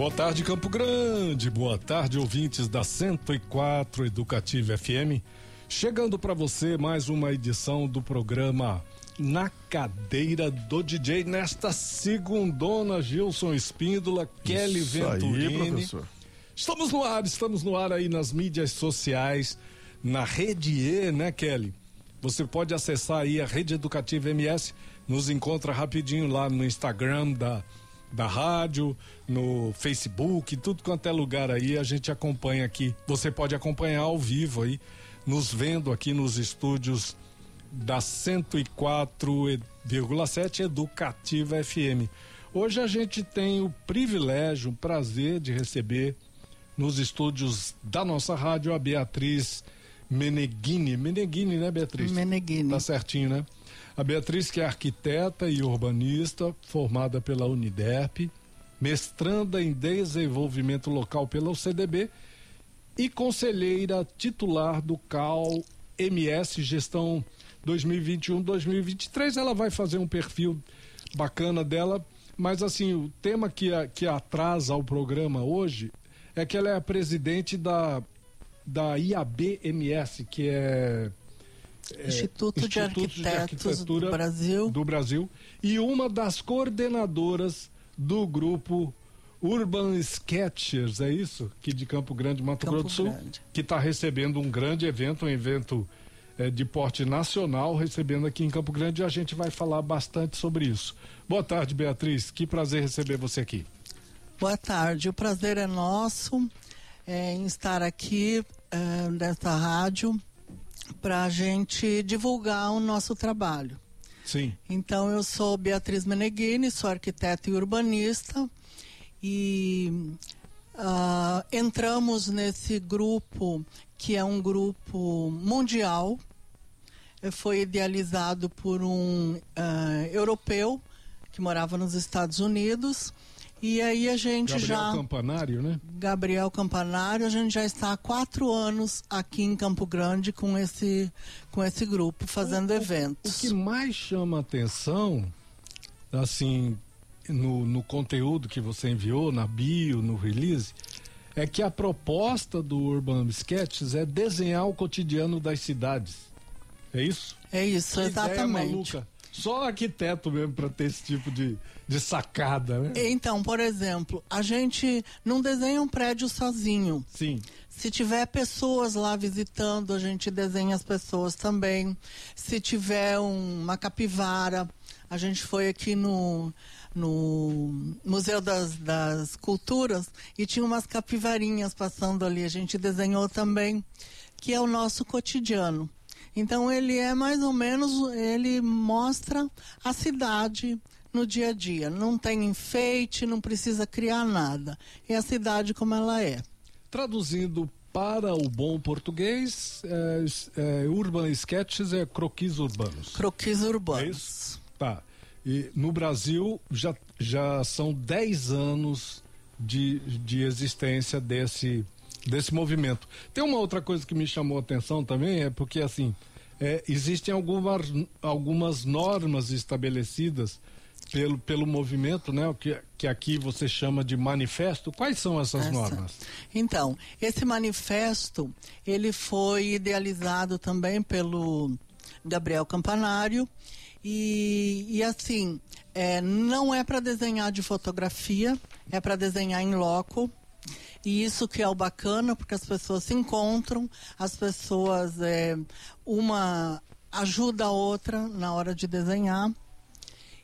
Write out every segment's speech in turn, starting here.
Boa tarde, Campo Grande. Boa tarde, ouvintes da 104 Educativa FM. Chegando para você mais uma edição do programa Na Cadeira do DJ nesta segundona, Gilson Espíndola, Kelly Isso Venturini. Aí, professor. Estamos no ar, estamos no ar aí nas mídias sociais, na Rede E, né, Kelly? Você pode acessar aí a Rede Educativa MS, nos encontra rapidinho lá no Instagram da, da rádio, no Facebook, tudo quanto é lugar aí, a gente acompanha aqui. Você pode acompanhar ao vivo aí, nos vendo aqui nos estúdios da 104,7 Educativa FM. Hoje a gente tem o privilégio, o prazer de receber nos estúdios da nossa rádio a Beatriz Meneghini. Meneghini, né, Beatriz? Meneghini. Tá certinho, né? A Beatriz, que é arquiteta e urbanista, formada pela Uniderp, mestranda em desenvolvimento local pela UCDB e conselheira titular do CAL MS Gestão 2021-2023. Ela vai fazer um perfil bacana dela, mas assim, o tema que, a, que atrasa o programa hoje é que ela é a presidente da, da IABMS, que é é, Instituto, de, Instituto Arquitetos de do Brasil. do Brasil e uma das coordenadoras do grupo Urban Sketchers, é isso? Que de Campo Grande, Mato Campo Grosso do Sul, Grande. que está recebendo um grande evento, um evento é, de porte nacional, recebendo aqui em Campo Grande e a gente vai falar bastante sobre isso. Boa tarde, Beatriz, que prazer receber você aqui. Boa tarde, o prazer é nosso é, em estar aqui é, nesta rádio para a gente divulgar o nosso trabalho. Sim. Então, eu sou Beatriz Meneghini, sou arquiteta e urbanista e ah, entramos nesse grupo que é um grupo mundial, foi idealizado por um ah, europeu que morava nos Estados Unidos. E aí a gente Gabriel já. Campanário, né? Gabriel Campanário, a gente já está há quatro anos aqui em Campo Grande com esse, com esse grupo, fazendo O- eventos. O que mais chama atenção, assim, no, no conteúdo que você enviou, na bio, no release, é que a proposta do Urban Sketches é desenhar o cotidiano das cidades. É isso? É isso, ideia exatamente. maluca. Só arquiteto mesmo para ter esse tipo de, de sacada, né? Então, por exemplo, a gente não desenha um prédio sozinho. Sim. Se tiver pessoas lá visitando, a gente desenha as pessoas também. Se tiver um- uma capivara, a gente foi aqui no, no Museu das, das Culturas e tinha umas capivarinhas passando ali. A gente desenhou também, que é o nosso cotidiano. Então ele é mais ou menos, ele mostra a cidade no dia a dia. Não tem enfeite, não precisa criar nada. É a cidade como ela é. Traduzindo para o bom português, é, é, Urban Sketches é croquis urbanos. Croquis É urbanos. isso? Tá. E no Brasil já, já são 10 anos de, de existência desse, desse movimento. Tem uma outra coisa que me chamou a atenção também, é porque assim, é, existem algumas, algumas normas estabelecidas pelo, pelo movimento, né? O que, que aqui você chama de manifesto. Quais são essas Essa. normas? Então, esse manifesto, ele foi idealizado também pelo Gabriel Campanário e, e assim, é, não é para desenhar de fotografia, é para desenhar em loco. E isso que é o bacana, porque as pessoas se encontram, as pessoas, é, uma ajuda a outra na hora de desenhar.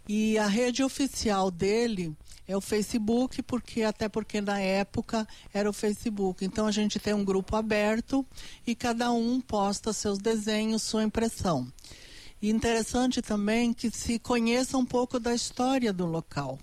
E a rede oficial dele é o Facebook, porque até porque na época era o Facebook. Então a gente tem um grupo aberto e cada um posta seus desenhos, sua impressão. E interessante também que se conheça um pouco da história do local.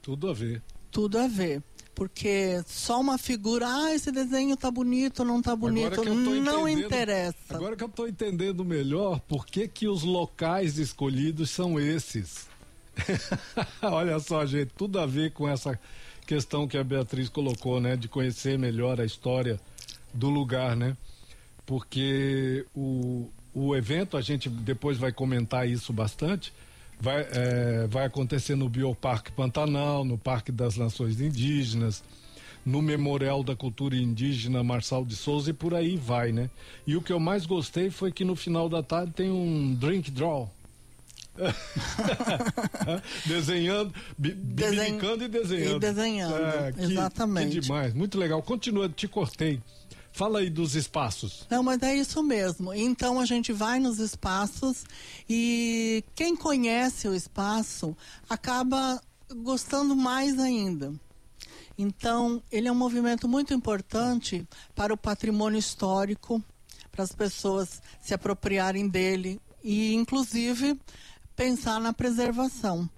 Tudo a ver. Tudo a ver. Porque só uma figura, ah, esse desenho tá bonito, não tá bonito, tô não interessa. Agora que eu estou entendendo melhor por que, que os locais escolhidos são esses. Olha só, gente, tudo a ver com essa questão que a Beatriz colocou, né? De conhecer melhor a história do lugar, né? Porque o, o evento, a gente depois vai comentar isso bastante, vai, é, vai acontecer no Bioparque Pantanal, no Parque das Nações Indígenas, no Memorial da Cultura Indígena Marçal de Souza e por aí vai, né? E o que eu mais gostei foi que no final da tarde tem um drink draw. desenhando, biblicando e desenhando. E desenhando, é, que, exatamente. Que demais, muito legal. Continua, te cortei. Fala aí dos espaços. Não, mas é isso mesmo. Então a gente vai nos espaços e quem conhece o espaço acaba gostando mais ainda. Então, ele é um movimento muito importante para o patrimônio histórico, para as pessoas se apropriarem dele e, inclusive, pensar na preservação.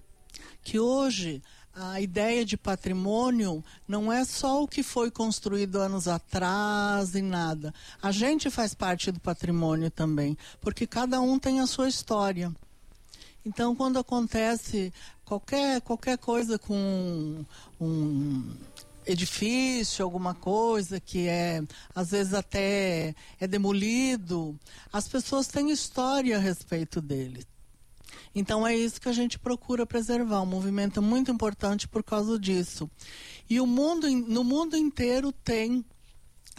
Que hoje a ideia de patrimônio não é só o que foi construído anos atrás e nada. A gente faz parte do patrimônio também, porque cada um tem a sua história. Então, quando acontece qualquer, qualquer coisa com um edifício, alguma coisa que é, às vezes até é demolido, as pessoas têm história a respeito dele. Então é isso que a gente procura preservar, um movimento muito importante por causa disso. E o mundo, no mundo inteiro tem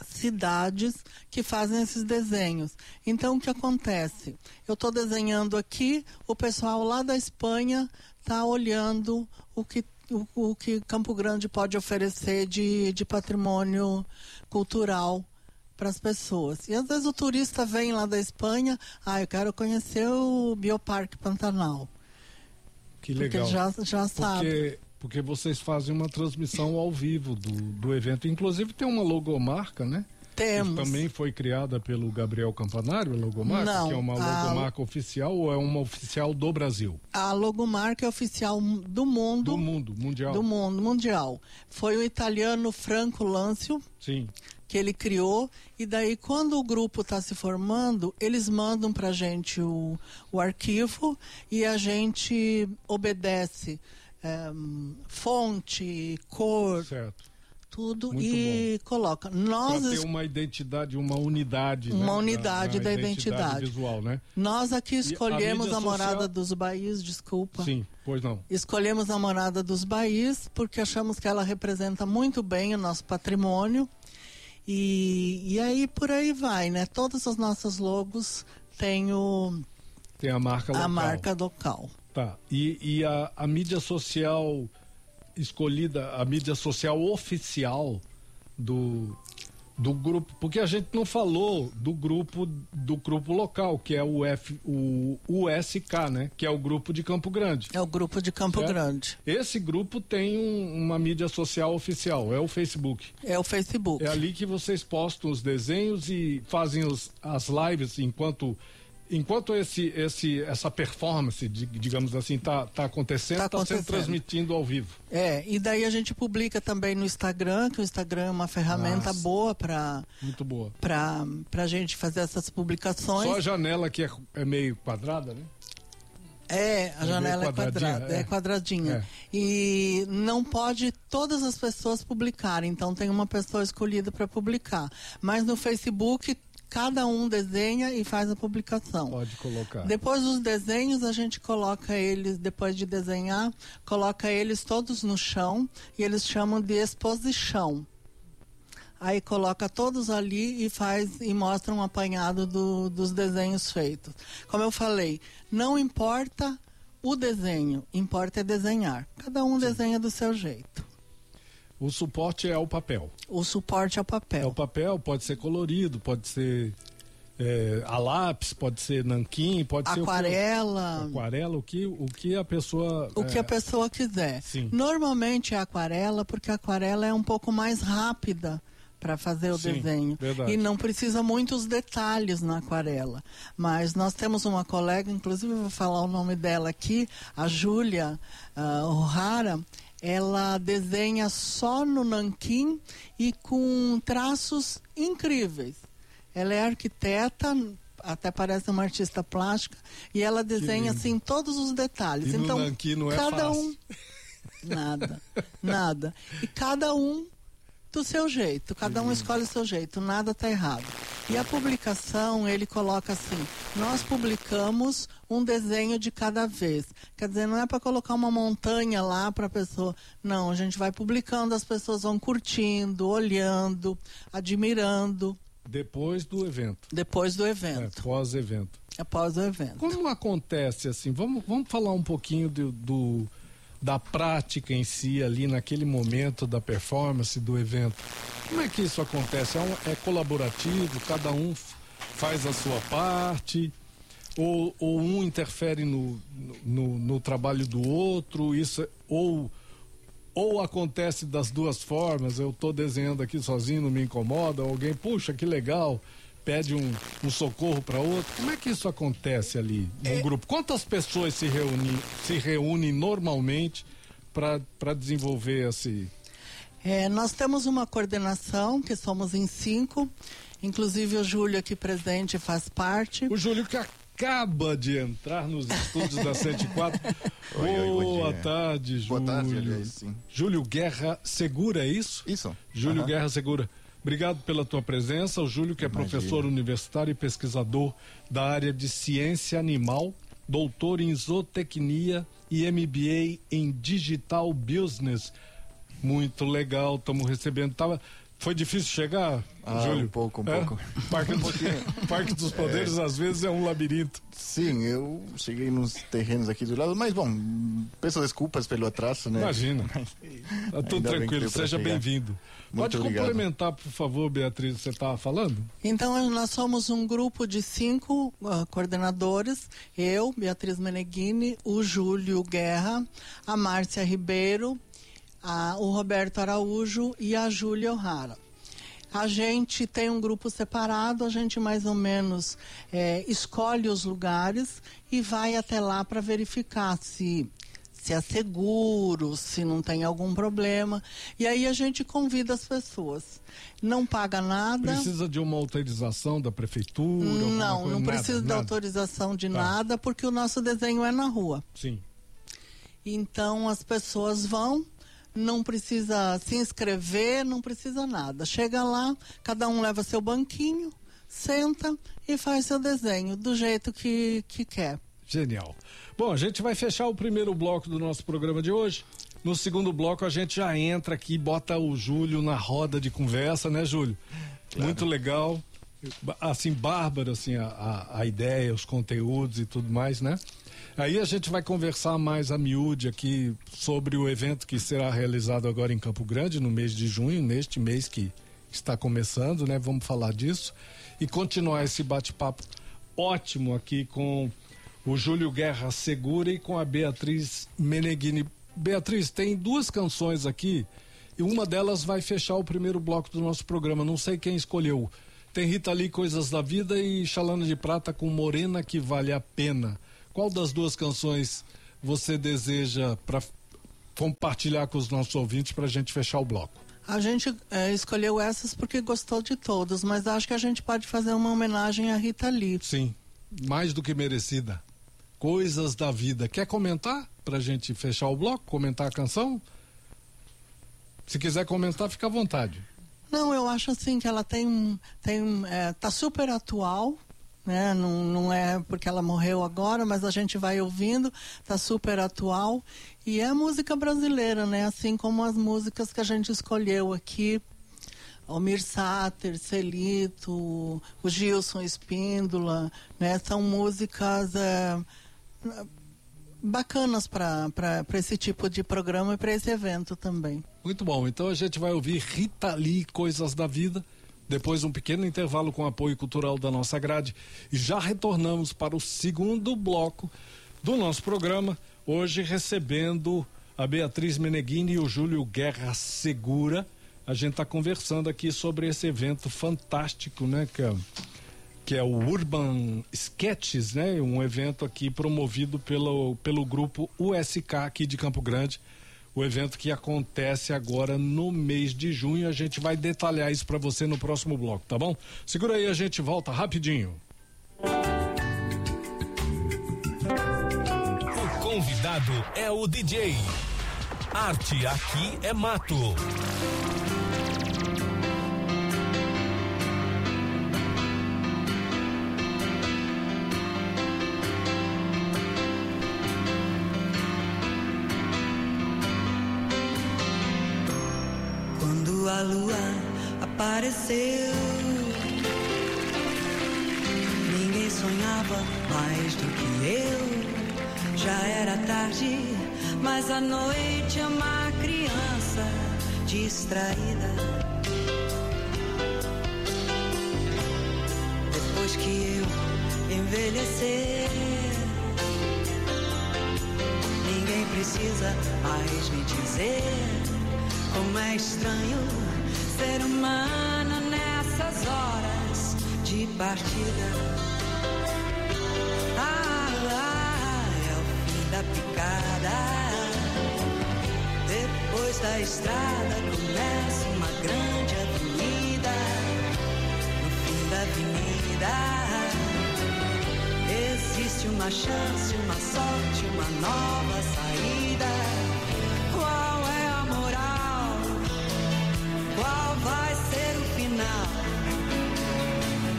cidades que fazem esses desenhos. Então o que acontece? Eu estou desenhando aqui, o pessoal lá da Espanha está olhando o que o, o, que Campo Grande pode oferecer de, de patrimônio cultural para as pessoas. E às vezes o turista vem lá da Espanha, ah, eu quero conhecer o Bioparque Pantanal. Que legal. Porque já, já sabe. Porque, porque vocês fazem uma transmissão ao vivo do, do evento. Inclusive tem uma logomarca, né? Temos. Também foi criada pelo Gabriel Campanário, a logomarca, Não, que é uma logomarca a... oficial ou é uma oficial do Brasil? A logomarca é oficial do mundo. Do mundo, mundial. Do mundo, mundial. Foi o italiano Franco Lâncio. Sim que ele criou e daí quando o grupo está se formando eles mandam para a gente o, o arquivo e a gente obedece é, fonte, cor, certo. Tudo Muito e bom. coloca. Nós pra ter uma identidade, uma unidade, uma né? unidade da, da, da identidade. identidade. visual, né? Nós aqui escolhemos a, a morada social... dos Baís, desculpa. Sim, pois não. Escolhemos a morada dos Baís porque achamos que ela representa muito bem o nosso patrimônio e, e aí por aí vai, né? Todas as nossas logos têm o tem a marca local. A marca local. Tá. E, e a, a mídia social escolhida, a mídia social oficial do, do grupo, porque a gente não falou do grupo do grupo local, que é o F, o USK, né? Que é o grupo de Campo Grande. É o grupo de Campo certo? Grande. Esse grupo tem um, uma mídia social oficial, é o Facebook. É o Facebook. É ali que vocês postam os desenhos e fazem os, as lives enquanto enquanto esse, esse, essa performance, digamos assim, está tá acontecendo, está tá sendo transmitindo ao vivo. É, e daí a gente publica também no Instagram, que o Instagram é uma ferramenta Nossa, boa para muito boa para a gente fazer essas publicações. Só a janela que é, é meio quadrada, né? É, a é janela é quadrada, é, é quadradinha. É. E não pode todas as pessoas publicarem, então tem uma pessoa escolhida para publicar. Mas no Facebook cada um desenha e faz a publicação. Pode colocar. Depois dos desenhos, a gente coloca eles, depois de desenhar, coloca eles todos no chão e eles chamam de exposição. Aí coloca todos ali e faz e mostra um apanhado do, dos desenhos feitos. Como eu falei, não importa o desenho, importa é desenhar. Cada um Sim. desenha do seu jeito. O suporte é o papel. O suporte é o papel. É o papel, pode ser colorido, pode ser é, a lápis, pode ser nanquim, pode aquarela. ser o que, aquarela, o que, o que a pessoa o é, que a pessoa quiser. Sim. Normalmente é aquarela, porque a aquarela é um pouco mais rápida para fazer o Sim, desenho verdade. e não precisa muitos detalhes na aquarela. Mas nós temos uma colega, inclusive vou falar o nome dela aqui, a Júlia uh, O'Hara ela desenha só no nanquim e com traços incríveis. Ela é arquiteta, até parece uma artista plástica, e ela desenha assim todos os detalhes. E então, no não é cada fácil. um nada, nada. E cada um do seu jeito, cada um uhum. escolhe o seu jeito, nada está errado. E a publicação, ele coloca assim: nós publicamos um desenho de cada vez. Quer dizer, não é para colocar uma montanha lá para a pessoa. Não, a gente vai publicando, as pessoas vão curtindo, olhando, admirando. Depois do evento. Depois do evento. É, pós-evento. Após o evento. Como acontece assim? Vamos, vamos falar um pouquinho do, do da prática em si ali naquele momento da performance do evento. Como é que isso acontece? É, um, é colaborativo? Cada um faz a sua parte? Ou, ou um interfere no, no, no, trabalho do outro? Isso é, ou ou acontece das duas formas, eu estou desenhando aqui sozinho, não me incomoda, alguém, puxa, que legal, pede um, um socorro para outro. Como é que isso acontece ali no é... grupo? Quantas pessoas se reúnem, se reúnem normalmente para desenvolver esse. É, nós temos uma coordenação, que somos em cinco. Inclusive o Júlio aqui presente faz parte. O Júlio que acaba de entrar nos estúdios da 104. Oi, oi, Boa tarde, Júlio. Boa tarde, aliás, sim. Júlio Guerra Segura, é isso? Isso. Júlio uhum. Guerra Segura. Obrigado pela tua presença. O Júlio, que é Imagina. professor universitário e pesquisador da área de ciência animal, doutor em zootecnia e MBA em Digital Business. Muito legal, estamos recebendo. Tava, foi difícil chegar, ah, Júlio? Um pouco, um é? pouco. Parque, um Parque dos Poderes é. às vezes é um labirinto. Sim, eu cheguei nos terrenos aqui do lado, mas bom, peço desculpas pelo atraso, né? Imagina. Tá tudo tranquilo, seja bem-vindo. Pode obrigado. complementar, por favor, Beatriz, você estava falando? Então, nós somos um grupo de cinco uh, coordenadores, eu, Beatriz Meneghini, o Júlio Guerra, a Márcia Ribeiro, a, o Roberto Araújo e a Júlia O'Hara. A gente tem um grupo separado, a gente mais ou menos é, escolhe os lugares e vai até lá para verificar se se é seguro, se não tem algum problema. E aí a gente convida as pessoas. Não paga nada. Precisa de uma autorização da prefeitura? Não, não precisa nada, de nada. autorização de tá. nada, porque o nosso desenho é na rua. Sim. Então as pessoas vão, não precisa se inscrever, não precisa nada. Chega lá, cada um leva seu banquinho, senta e faz seu desenho do jeito que, que quer. Genial. Bom, a gente vai fechar o primeiro bloco do nosso programa de hoje. No segundo bloco a gente já entra aqui, bota o Júlio na roda de conversa, né, Júlio? Claro. Muito legal. Assim, bárbaro, assim, a, a, a ideia, os conteúdos e tudo mais, né? Aí a gente vai conversar mais a miúde aqui sobre o evento que será realizado agora em Campo Grande, no mês de junho, neste mês que está começando, né? Vamos falar disso e continuar esse bate-papo ótimo aqui com o Júlio Guerra Segura e com a Beatriz Meneghini. Beatriz, tem duas canções aqui e uma delas vai fechar o primeiro bloco do nosso programa. Não sei quem escolheu. Tem Rita Lee, Coisas da Vida e Chalana de Prata com Morena que Vale a Pena. Qual das duas canções você deseja para compartilhar com os nossos ouvintes para a gente fechar o bloco? A gente é, escolheu essas porque gostou de todas, mas acho que a gente pode fazer uma homenagem a Rita Lee. Sim, mais do que merecida. Coisas da vida. Quer comentar para a gente fechar o bloco? Comentar a canção? Se quiser comentar, fica à vontade. Não, eu acho assim que ela tem, tem é, tá super atual, né? Não, não é porque ela morreu agora, mas a gente vai ouvindo, tá super atual. E é música brasileira, né? Assim como as músicas que a gente escolheu aqui. Almir Sater, Celito, o Gilson Espíndola, né? São músicas é, bacanas para esse tipo de programa e para esse evento também. Muito bom. Então a gente vai ouvir Rita Lee, Coisas da Vida. Depois um pequeno intervalo com apoio cultural da nossa grade e já retornamos para o segundo bloco do nosso programa, hoje recebendo a Beatriz Meneghini e o Júlio Guerra Segura. A gente está conversando aqui sobre esse evento fantástico, né, que que é o Urban Sketches, né? Um evento aqui promovido pelo, pelo grupo USK aqui de Campo Grande o evento que acontece agora no mês de junho. A gente vai detalhar isso para você no próximo bloco, tá bom? Segura aí, a gente volta rapidinho. O convidado é o DJ. Arte aqui é mato. Apareceu. Ninguém sonhava mais do que eu. Já era tarde, mas a noite é uma criança distraída. Depois que eu envelhecer, ninguém precisa mais me dizer como é estranho ser humano nessas horas de partida. Ah, ah, é o fim da picada. Depois da estrada começa uma grande avenida. No fim da avenida existe uma chance, uma sorte, uma nova saída.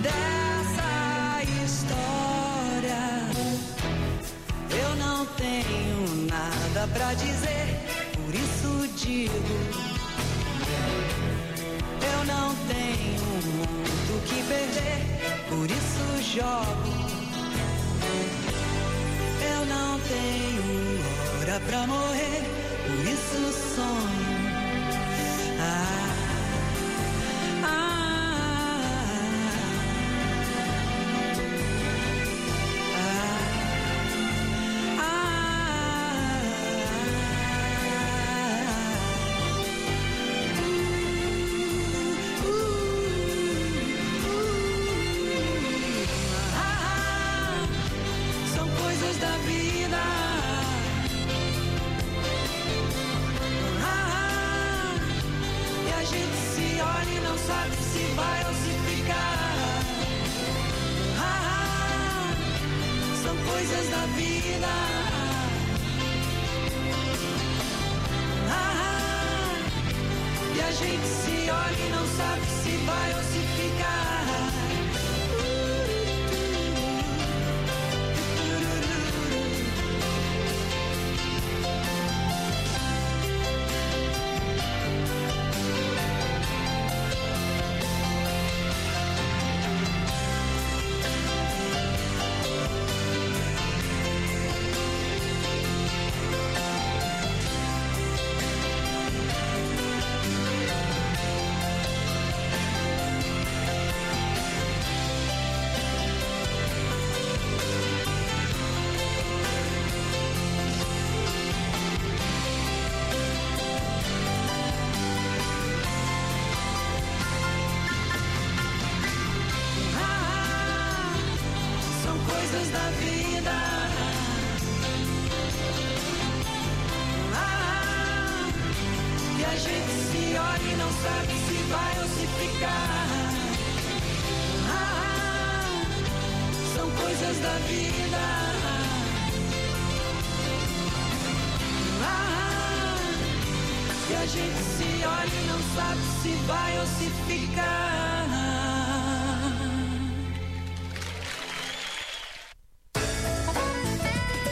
Dessa história. Eu não tenho nada pra dizer, por isso digo. Eu não tenho muito que perder, por isso jogo. Eu não tenho hora pra morrer, por isso sonho. Ah.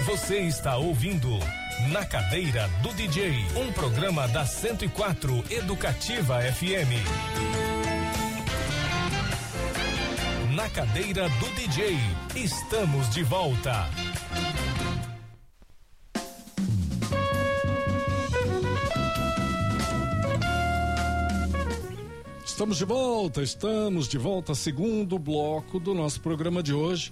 Você está ouvindo Na Cadeira do DJ, um programa da 104 Educativa FM. Na Cadeira do DJ, estamos de volta. Estamos de volta, estamos de volta, segundo bloco do nosso programa de hoje.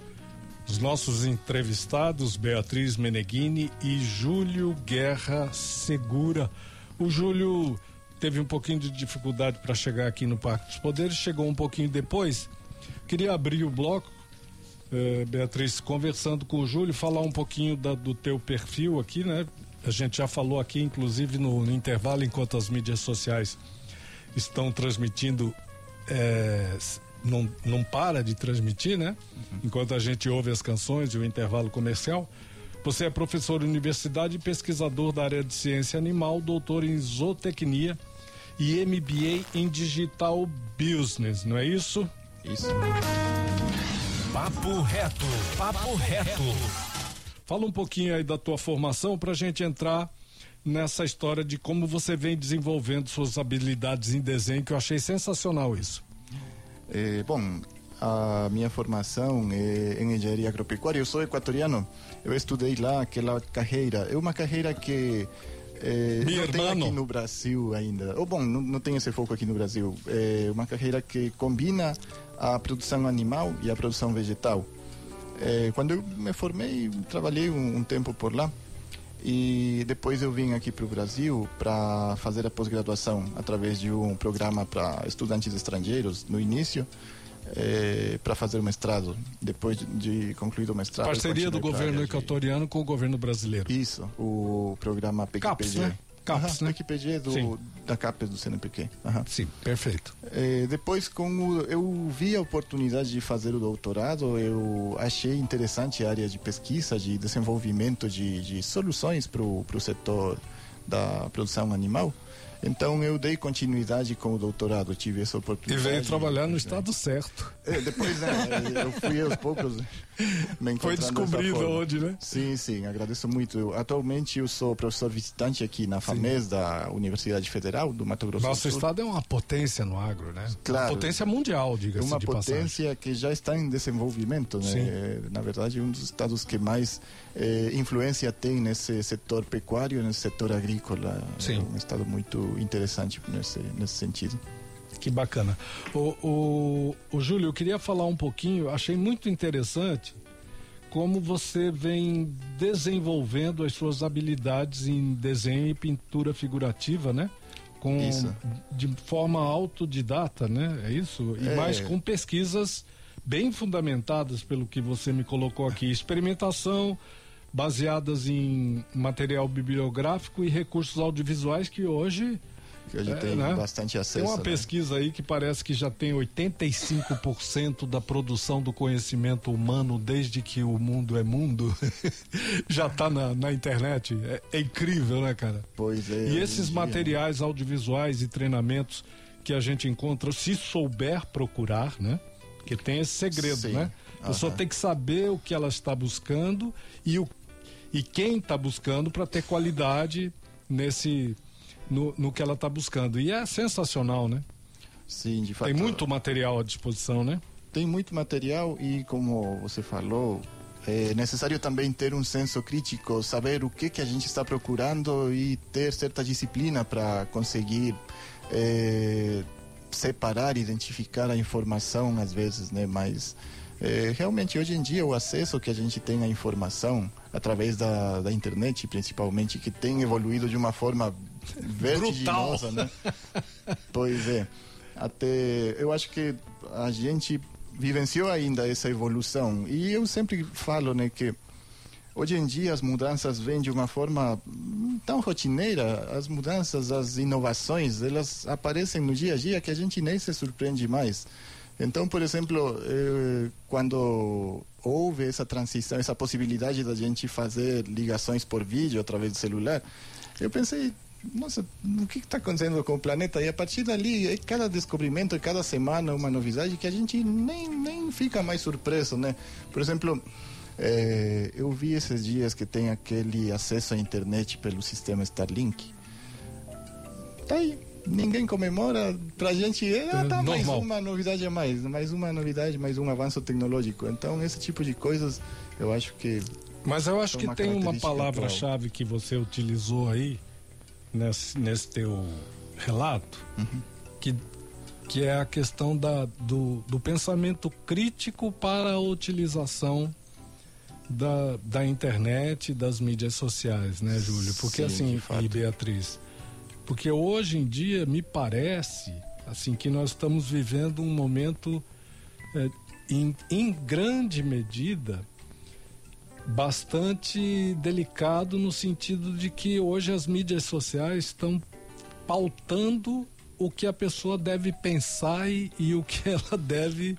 Os nossos entrevistados, Beatriz Meneghini e Júlio Guerra Segura. O Júlio teve um pouquinho de dificuldade para chegar aqui no Parque dos Poderes, chegou um pouquinho depois. Queria abrir o bloco, eh, Beatriz, conversando com o Júlio, falar um pouquinho da, do teu perfil aqui, né? A gente já falou aqui, inclusive no, no intervalo, enquanto as mídias sociais estão transmitindo é, não, não para de transmitir, né? Uhum. Enquanto a gente ouve as canções e o intervalo comercial. Você é professor de universidade e pesquisador da área de ciência animal, doutor em zootecnia e MBA em Digital Business, não é isso? Isso. Papo reto, papo reto. Fala um pouquinho aí da tua formação para a gente entrar nessa história de como você vem desenvolvendo suas habilidades em desenho, que eu achei sensacional isso. É, bom, a minha formação é em engenharia agropecuária. Eu sou equatoriano. Eu estudei lá aquela carreira. É uma carreira que é, não tem aqui no Brasil ainda. Ou bom, não, não tem esse foco aqui no Brasil. É uma carreira que combina a produção animal e a produção vegetal. É, quando eu me formei, trabalhei um, um tempo por lá. E depois eu vim aqui para o Brasil para fazer a pós-graduação através de um programa para estudantes estrangeiros no início, para fazer o mestrado. Depois de, de concluído o mestrado. Parceria do governo área de- equatoriano com o governo brasileiro. Isso, o programa PQPG. CAPES, né? CAPES, Aham, né? PQPG do, Sim. da CAPES do CNPq. Aham. Sim, perfeito. É, depois, com o, eu vi a oportunidade de fazer o doutorado, eu achei interessante a área de pesquisa, de desenvolvimento de, de soluções para o setor da produção animal. Então, eu dei continuidade com o doutorado, tive essa E oportunidade. veio trabalhar no estado certo. É, depois, né, eu fui aos poucos me Foi descobrido onde, né? Sim, sim, agradeço muito. Eu, atualmente eu sou professor visitante aqui na FAMES da Universidade Federal do Mato Grosso Nosso do Sul. estado é uma potência no agro, né? Claro. Uma potência mundial, É diga-se uma de passagem. potência que já está em desenvolvimento, né? Sim. É, Na verdade, um dos estados que mais eh, influência tem nesse setor pecuário, nesse setor agrícola. Sim. É um estado muito interessante nesse, nesse sentido. Que bacana. O, o, o Júlio, eu queria falar um pouquinho, achei muito interessante como você vem desenvolvendo as suas habilidades em desenho e pintura figurativa, né? Com, Isso. De forma autodidata, né? É isso? E É. mais com pesquisas bem fundamentadas pelo que você me colocou aqui. Experimentação baseadas em material bibliográfico e recursos audiovisuais que hoje Que hoje É, tem né? bastante acesso. tem uma né? pesquisa aí que parece que já tem 85% da produção do conhecimento humano desde que o mundo é mundo. já está na, na internet. É, é incrível, né, cara? Pois é. E esses dia, materiais audiovisuais e treinamentos que a gente encontra, se souber procurar, né? Que tem esse segredo, Sim. né? A pessoa Aham. tem que saber o que ela está buscando e, o, e quem está buscando para ter qualidade nesse no, no que ela está buscando. E é sensacional, né? Sim, de fato. Tem muito material à disposição, né? Tem muito material e, como você falou, é necessário também ter um senso crítico, saber o que que a gente está procurando e ter certa disciplina para conseguir é, separar, identificar a informação às vezes, né? Mas é, realmente hoje em dia o acesso que a gente tem à informação através da, da internet, principalmente, que tem evoluído de uma forma vertiginosa, né? Pois é. Até eu acho que a gente vivenciou ainda essa evolução. E eu sempre falo, né, que hoje em dia as mudanças vêm de uma forma tão rotineira, as mudanças, as inovações, elas aparecem no dia a dia que a gente nem se surpreende mais. Então, por exemplo, eh, quando houve essa transição, essa possibilidade da gente fazer ligações por vídeo através do celular, eu pensei, nossa, o que está acontecendo com o planeta? E a partir dali, é cada descobrimento, é cada semana uma novidade que a gente nem, nem fica mais surpreso, né? Por exemplo, eh, eu vi esses dias que tem aquele acesso à internet pelo sistema Starlink. Tá aí. Ninguém comemora, pra gente é, ah, tá, mais uma novidade a mais, mais uma novidade, mais um avanço tecnológico. Então, esse tipo de coisas, eu acho que Mas eu acho É que tem uma palavra-chave que você utilizou aí nesse, nesse teu relato, Uhum. que, que é a questão da, do, do pensamento crítico para a utilização da, da internet e das mídias sociais, né, Júlio? Porque Sim, assim, e Beatriz, porque hoje em dia me parece assim que nós estamos vivendo um momento eh, em, em grande medida bastante delicado no sentido de que hoje as mídias sociais estão pautando o que a pessoa deve pensar e, e o que ela deve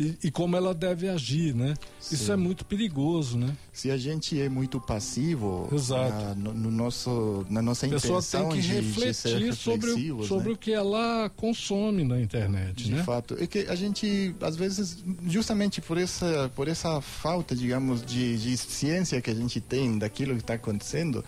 e, e como ela deve agir, né? Isso Sim. é muito perigoso, né? se a gente é muito passivo Exato. na, no, no nosso, na nossa A pessoa intenção tem que de, de ser refletir sobre, o, sobre né? o que ela consome na internet, De né? fato, é que a gente às vezes justamente por essa por essa falta, digamos, de, de ciência que a gente tem daquilo que está acontecendo,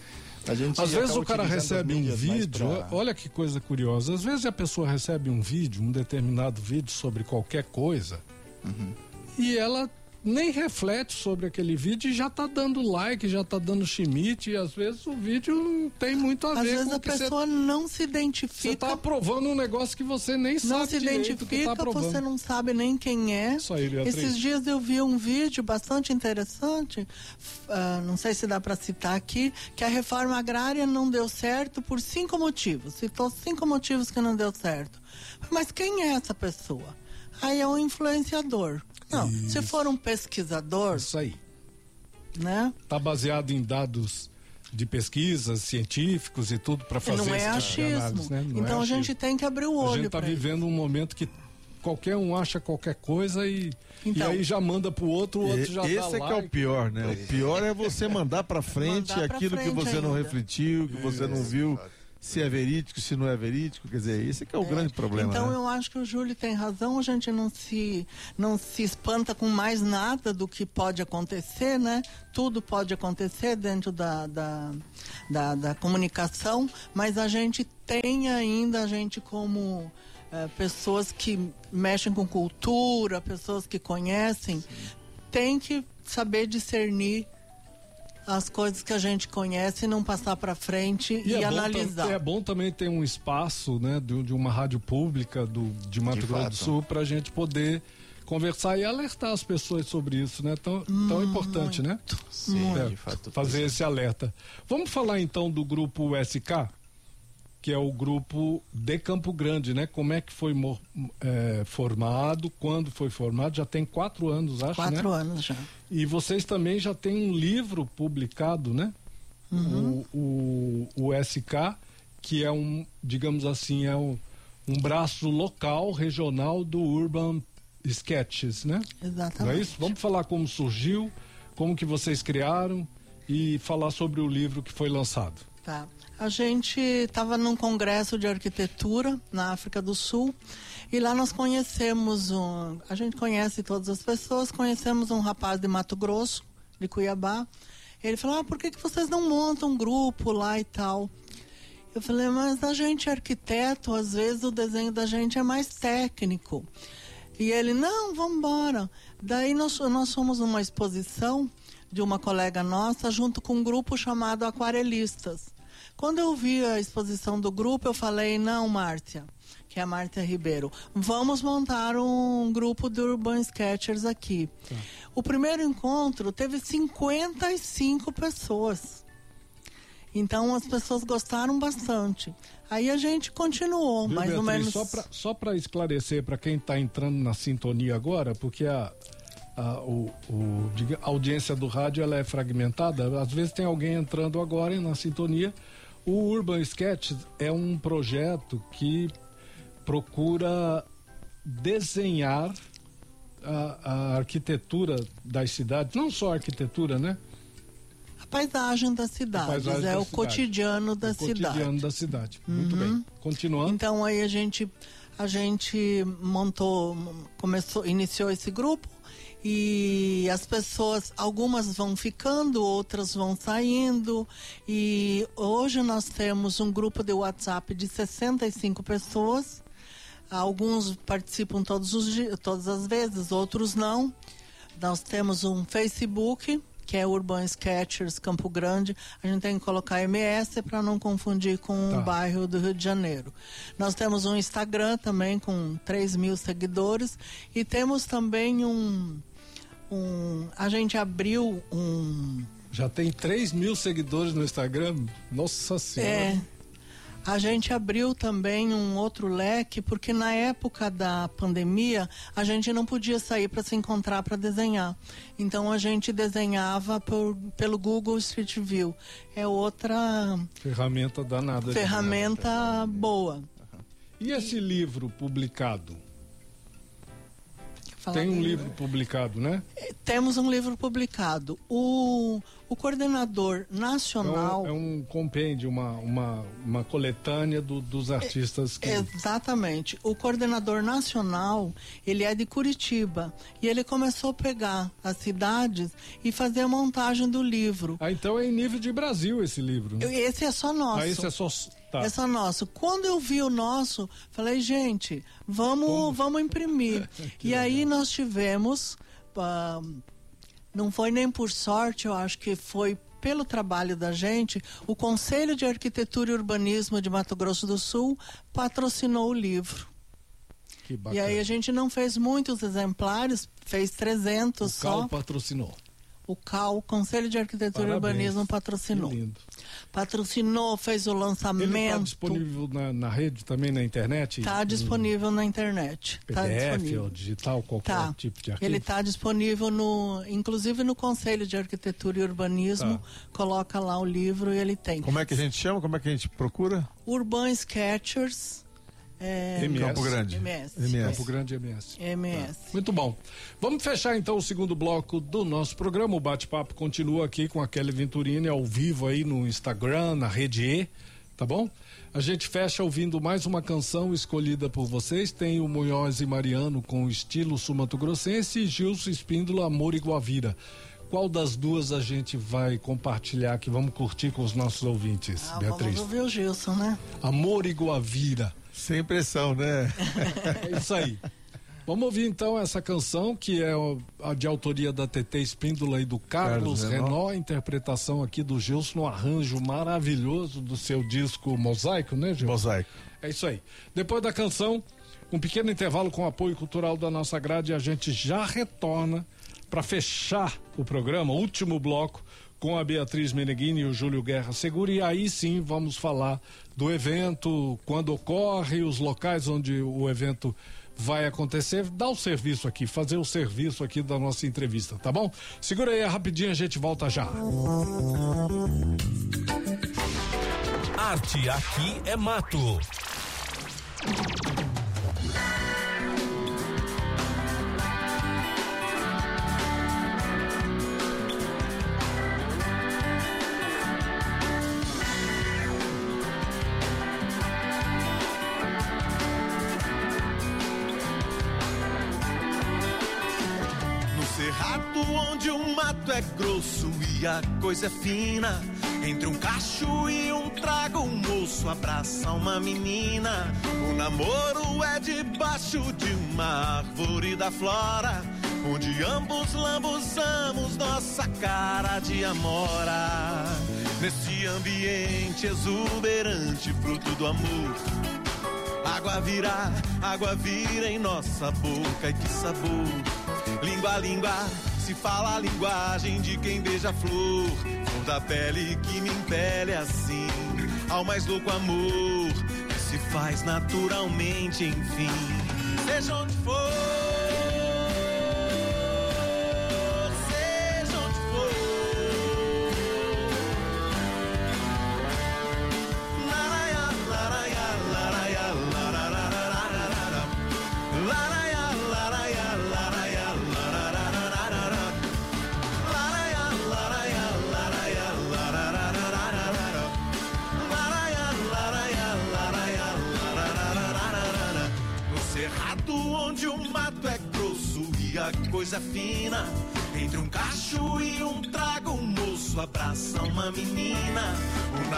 A gente Às vezes o cara recebe um vídeo, pra- olha que coisa curiosa. Às vezes a pessoa recebe um vídeo, um determinado vídeo sobre qualquer coisa, Uhum. e ela nem reflete sobre aquele vídeo e já tá dando like, já tá dando chimite, e às vezes o vídeo não tem muito a Às ver vezes com a o que você pessoa não se você identifica, tá aprovando um negócio que você nem não sabe se do que tá identifica, aprovando. você não sabe nem quem é. Isso aí, Beatriz. Esses dias eu vi um vídeo bastante interessante, ah, não sei se dá para citar aqui, que a reforma agrária não deu certo por cinco motivos. Citou cinco motivos que não deu certo. Mas quem é essa pessoa? Aí é um influenciador. Não, se for um pesquisador, Isso aí. né? Tá baseado em dados de pesquisas científicos e tudo para fazer Não é esse tipo de achismo. análise, né? Não é então a gente achismo. tem que abrir o A olho gente tá para isso. vivendo um momento que qualquer um acha qualquer coisa e, Então. e aí já manda pro outro, o outro já Esse dá é que é o pior, né? O pior é você mandar pra frente Mandar pra aquilo que frente você não ainda. refletiu, que você não viu se é verídico, se não é verídico. Quer dizer, esse é que é o grande problema. Então né? eu acho que o Júlio tem razão, a gente não se, não se espanta com mais nada do que pode acontecer, né? Tudo pode acontecer dentro da, da, da, da comunicação, mas a gente tem ainda, a gente como eh, pessoas que mexem com cultura, pessoas que conhecem, tem que saber discernir as coisas que a gente conhece e não passar para frente e, é bom tam- analisar. é bom também ter um espaço, né, de, de uma rádio pública do, de Mato De Grosso do. Sul para a gente poder conversar e alertar as pessoas sobre isso, né? Tão, tão importante, né? Sim, É, de fato. fazer esse alerta. Vamos falar então do grupo SK, que é o grupo de Campo Grande, né? Como é que foi é, formado, quando foi formado? Já tem quatro anos, acho, Quatro né? anos já. E vocês também já têm um livro publicado, né? O, o, o SK, que é um, digamos assim, é um, um braço local, regional do Urban Sketches, né? Não Exatamente. é isso? Vamos falar como surgiu, como que vocês criaram e falar sobre o livro que foi lançado. Tá. A gente estava num congresso de arquitetura na África do Sul e lá nós conhecemos um. A gente conhece todas as pessoas, conhecemos um rapaz de Mato Grosso, de Cuiabá. Ele falou: ah, por que, que vocês não montam um grupo lá e tal? Eu falei, mas a gente é arquiteto, às vezes o desenho da gente é mais técnico. E ele, não, vamos embora. Daí nós, nós fomos numa exposição de uma colega nossa junto com um grupo chamado Aquarelistas. Quando eu vi a exposição do grupo, eu falei, não, Márcia, que é a Márcia Ribeiro, vamos montar um grupo de Urban Sketchers aqui. O primeiro encontro teve 55 pessoas. Então as pessoas gostaram bastante. Aí a gente continuou, Viu, mais ou Beatriz? menos. Só pra- Só para esclarecer para quem está entrando na sintonia agora, porque a, a, o, o- diga- a audiência do rádio ela é fragmentada, às vezes tem alguém entrando agora na sintonia. O Urban Sketch é um projeto que procura desenhar a, a arquitetura das cidades, não só a arquitetura, né? A paisagem das cidades, paisagem é da o cidade. cotidiano da o cotidiano cidade. Uhum. da cidade. Muito bem. Continuando. Então aí a gente a gente montou, começou, iniciou esse grupo e as pessoas, algumas vão ficando, outras vão saindo e hoje nós temos um grupo de WhatsApp de 65 pessoas. Alguns participam todos os dias, todas as vezes, outros não. Nós temos um Facebook, que é Urban Sketchers Campo Grande. A gente tem que colocar MS para não confundir com Tá. o bairro do Rio de Janeiro. Nós temos um Instagram também com 3 mil seguidores. E temos também um. Um a gente abriu um. Já tem 3 mil seguidores no Instagram. Nossa Senhora. É. A gente abriu também um outro leque, porque na época da pandemia a gente não podia sair para se encontrar para desenhar. Então a gente desenhava por, pelo Google Street View. É outra Ferramenta danada. ferramenta boa. E esse livro publicado? Falar Tem um do livro publicado, né? Temos um livro publicado. O, o coordenador É nacional. um, é um compêndio, uma, uma, uma coletânea do- dos artistas que. Exatamente. O coordenador nacional, ele é de Curitiba. E ele começou a pegar as cidades e fazer a montagem do livro. Ah, então é em nível de Brasil esse livro. Né? Esse é só nosso. Ah, esse é só. Tá. É só nosso. Quando eu vi o nosso, falei, gente, vamos, vamos imprimir. e aí nós tivemos, ah, não foi nem por sorte, eu acho que foi pelo trabalho da gente, o Conselho de Arquitetura e Urbanismo de Mato Grosso do Sul patrocinou o livro. Que E aí a gente não fez muitos exemplares, fez 300 o só. Cal patrocinou. O CAL, o Conselho de Arquitetura Parabéns. e Urbanismo, patrocinou. Que lindo. Patrocinou, fez o Ele está lançamento. disponível na, na rede também, na internet? Está disponível na internet. Tá PDF disponível. ou digital, qualquer Tá. tipo de arquivo? Ele está disponível no, inclusive no Conselho de Arquitetura e Urbanismo. Tá. Coloca lá o livro e ele tem. Como é que a gente chama? Como é que a gente procura? Urban Sketchers. É, MS. Campo Grande. MS. MS. Campo Grande MS. MS. Muito bom. Vamos fechar então o segundo bloco do nosso programa. O bate-papo continua aqui com a Kelly Venturini ao vivo aí no Instagram, na rede E, tá bom? A gente fecha ouvindo mais uma canção escolhida por vocês. Tem o Munhoz e Mariano com estilo sumato-grossense e Gilson Espíndola, Amor e Guavira. Qual das duas a gente vai compartilhar que vamos curtir com os nossos ouvintes, Ah, Beatriz? vamos ouvir o Gilson, né? Amor e Guavira. Sem pressão, né? É isso aí. Vamos ouvir então essa canção que é a de autoria da TT Espíndola e do Carlos, Carlos a interpretação aqui do Gilson no arranjo maravilhoso do seu disco Mosaico, né, Gilson? Mosaico. É isso aí. Depois da canção, um pequeno intervalo com apoio cultural da nossa grade e a gente já retorna para fechar o programa, último bloco, com a Beatriz Meneghini e o Júlio Guerra Segura. E aí sim vamos falar do evento, quando ocorre, os locais onde o evento vai acontecer, dar o serviço aqui, fazer o serviço aqui da nossa entrevista, tá bom? Segura aí rapidinho, a gente volta já. Arte aqui é mato. Onde o mato é grosso e a coisa é fina. Entre um cacho e um trago, um moço abraça uma menina. O namoro é debaixo de uma árvore da flora. Onde ambos lambuzamos nossa cara de amora. Nesse ambiente exuberante, fruto do amor. Água virá, água vira em nossa boca e que sabor. Língua a língua, se fala a linguagem de quem beija flor. Flor da pele que me impele assim, ao mais louco amor que se faz naturalmente, enfim. Seja onde for,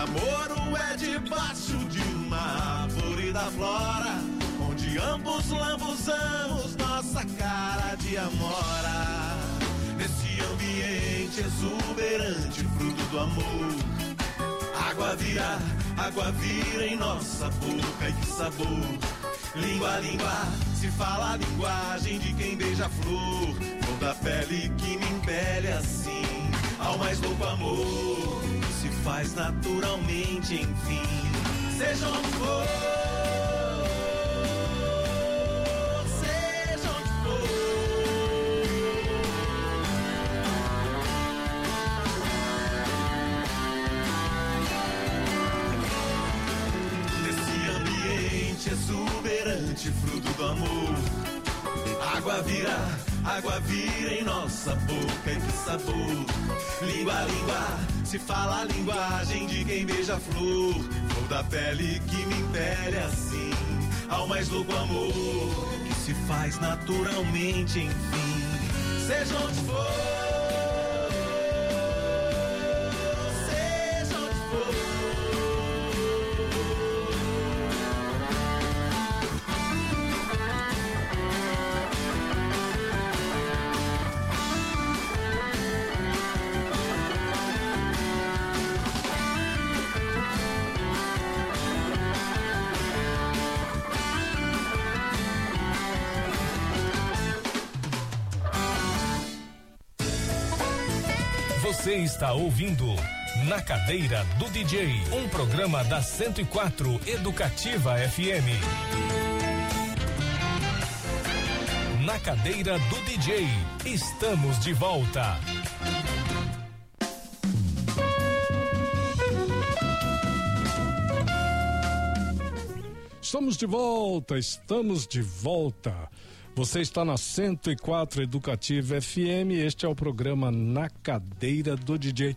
namoro é debaixo de uma árvore da flora. Onde ambos lambuzamos nossa cara de amora. Nesse ambiente exuberante, fruto do amor. Água vira, água vira em nossa boca e que sabor. Língua língua, se fala a linguagem de quem beija a flor. Flor da pele que me impele assim, ao mais louco amor. Se faz naturalmente, enfim. Seja onde for. Seja onde for. Nesse ambiente exuberante, fruto do amor. Água vira, água vira em nossa boca e que sabor. Língua, língua, se fala a linguagem de quem beija flor. Flor da pele que me impele assim, ao mais louco amor que se faz naturalmente, enfim. Seja onde for. Você está ouvindo Na Cadeira do DJ, um programa da 104 Educativa FM. Na Cadeira do DJ, estamos de volta. Estamos de volta, estamos de volta. Você está na 104 Educativa FM. Este é o programa Na Cadeira do DJ.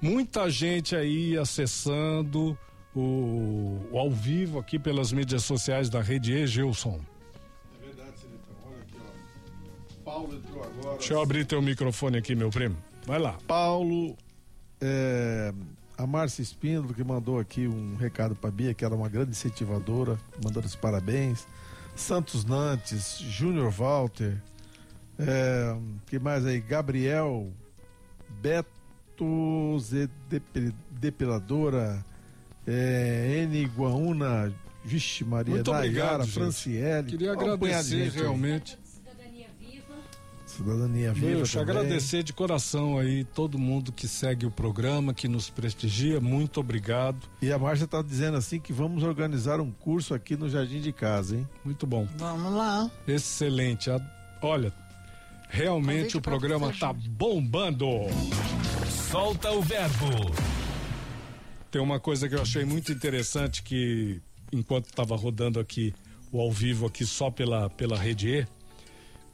Muita gente aí acessando o, o ao vivo aqui pelas mídias sociais da Rede E, Gilson. É verdade, Celitão. Olha aqui, ó. Paulo entrou agora. Deixa eu abrir teu microfone aqui, meu primo. Vai lá. Paulo, é, a Márcia Espíndola que mandou aqui um recado para Bia, que era uma grande incentivadora, mandando os parabéns. Santos Nantes, Júnior Walter, é, que mais aí? Gabriel, Beto Z Depi- Depiladora, é, N Guaúna, Vixe Maria, Muito obrigado, Nayara, gente. Franciele. Queria agradecer realmente. Cidadania Viva Deixa eu também. agradecer de coração aí todo mundo que segue o programa, que nos prestigia. Muito obrigado. E a Márcia tá dizendo assim que vamos organizar um curso aqui no Jardim de Casa, hein? Muito bom. Vamos lá. Excelente. Olha, realmente o programa tá bombando. Solta o verbo. Tem uma coisa que eu achei muito interessante que enquanto estava rodando aqui o ao vivo aqui só pela pela rede E,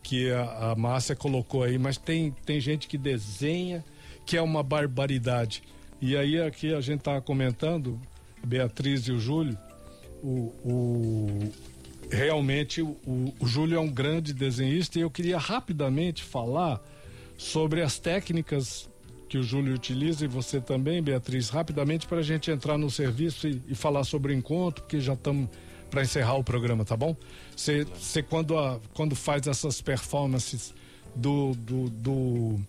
que a, a Márcia colocou aí, mas tem tem gente que desenha que é uma barbaridade. E aí aqui a gente tava comentando, a Beatriz e o Júlio, o, o- realmente o, o Júlio é um grande desenhista e eu queria rapidamente falar sobre as técnicas que o Júlio utiliza e você também, Beatriz, rapidamente para a gente entrar no serviço e, e falar sobre o encontro, porque já estamos para encerrar o programa, tá bom? Você quando, a- quando faz essas performances do, do, do,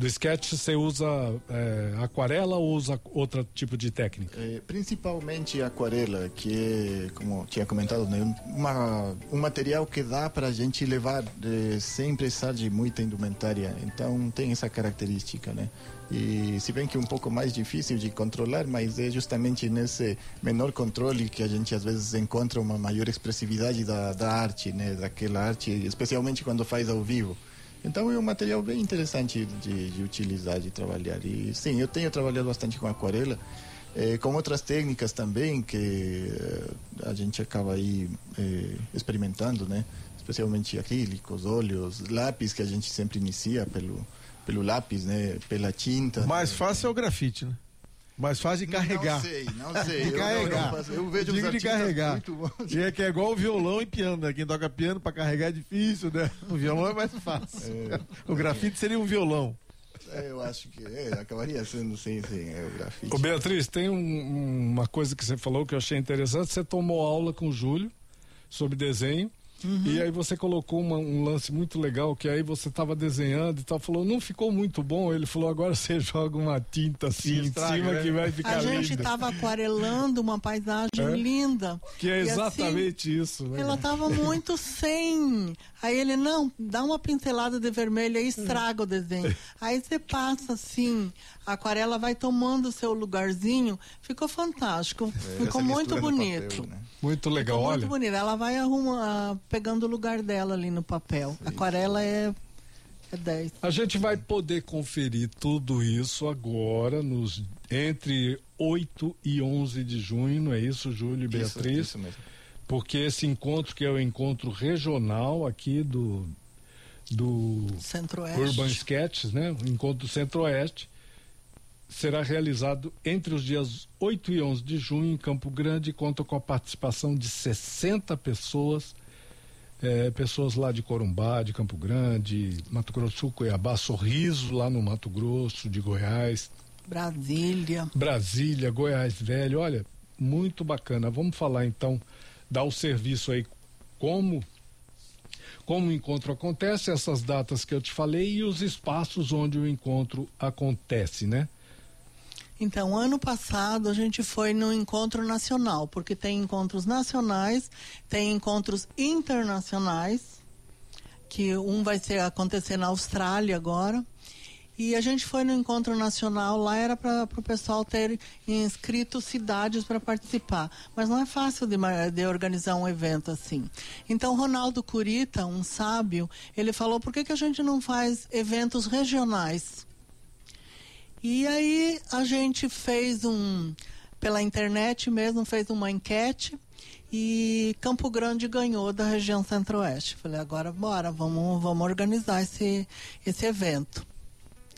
do sketch, você usa é, aquarela ou usa outro tipo de técnica? É, principalmente aquarela, que é, como tinha comentado, né, um- uma, um material que dá para a gente levar eh, sem precisar de muita indumentária. Então tem essa característica, né? E se bem que é um pouco mais difícil de controlar, mas é justamente nesse menor controle que a gente às vezes encontra uma maior expressividade da, da arte, né? Daquela arte, especialmente quando faz ao vivo. Então é um material bem interessante de, de utilizar, de trabalhar. E sim, eu tenho trabalhado bastante com aquarela, eh, com outras técnicas também que eh, a gente acaba aí eh, experimentando, né? Especialmente acrílicos, óleos, lápis que a gente sempre inicia pelo pelo lápis, né? Pela tinta. Mais fácil é o grafite, né? Mais fácil de carregar. Não sei, não sei. De Eu não- carregar. Eu, eu vejo Digo os de carregar. muito bons. E é que é igual o violão e piano, né? Quem toca piano para carregar é difícil, né? O violão é mais fácil. O grafite seria um violão. É, eu acho que é, acabaria sendo sim, sim, é o grafite. Ô Beatriz, tem um- uma coisa que você falou que eu achei interessante. Você tomou aula com o Júlio sobre desenho. E aí você colocou uma- um lance muito legal, que aí você estava desenhando e tal, falou, não ficou muito bom. Ele falou, agora você joga uma tinta assim em estraga, cima né? que vai ficar A gente linda. estava aquarelando uma paisagem É? linda. Que é assim, exatamente isso. né? Ela estava muito sem. Aí ele, não, dá uma pincelada de vermelho aí estraga o desenho. Aí você passa assim, a aquarela vai tomando o seu lugarzinho. Ficou fantástico. É, Ficou muito bonito. papel, né? Muito legal, Ficou olha. muito bonito. Ela vai arrumar, pegando o lugar dela ali no papel. A aquarela é, é 10. A gente vai poder conferir tudo isso agora, nos entre 8 e 11 de junho, não é isso, Júlio e Isso, Beatriz? isso mesmo. Porque esse encontro, que é o encontro regional aqui do, do Centro-Oeste. Urban Sketches, né? O encontro do Centro-Oeste será realizado entre os dias 8 e 11 de junho em Campo Grande e conta com a participação de 60 pessoas, eh, pessoas lá de Corumbá, de Campo Grande, Mato Grosso do Sul, Cuiabá, Sorriso lá no Mato Grosso, de Goiás, Brasília. Brasília, Goiás Velho, olha, muito bacana. Vamos falar então, dar o serviço aí, como como o encontro acontece, essas datas que eu te falei e os espaços onde o encontro acontece, né? Então, ano passado a gente foi no encontro nacional, porque tem encontros nacionais, tem encontros internacionais, que um vai ser acontecer na Austrália agora. E a gente foi no encontro nacional, lá era para o pessoal ter inscrito cidades para participar. Mas não é fácil de, de organizar um evento assim. Então, Ronaldo Curita, um sábio, ele falou: por que, que a gente não faz eventos regionais? E aí a gente fez um, pela internet mesmo, fez uma enquete e Campo Grande ganhou da região centro-oeste. Falei, agora bora, vamos, vamos organizar esse, esse evento.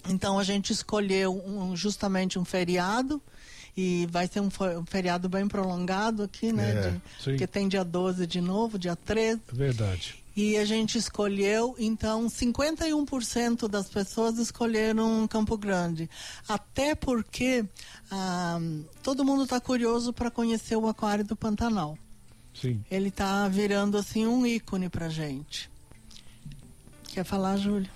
Então a gente escolheu um- justamente um feriado e vai ser um, fe- feriado bem prolongado aqui, né? É, de- porque tem dia 12 de novo, dia 13. É verdade. E a gente escolheu, então, 51% das pessoas escolheram Campo Grande. Até porque ah, todo mundo está curioso para conhecer o Aquário do Pantanal. Sim. Ele está virando, assim, um ícone para gente. Quer falar, Júlio?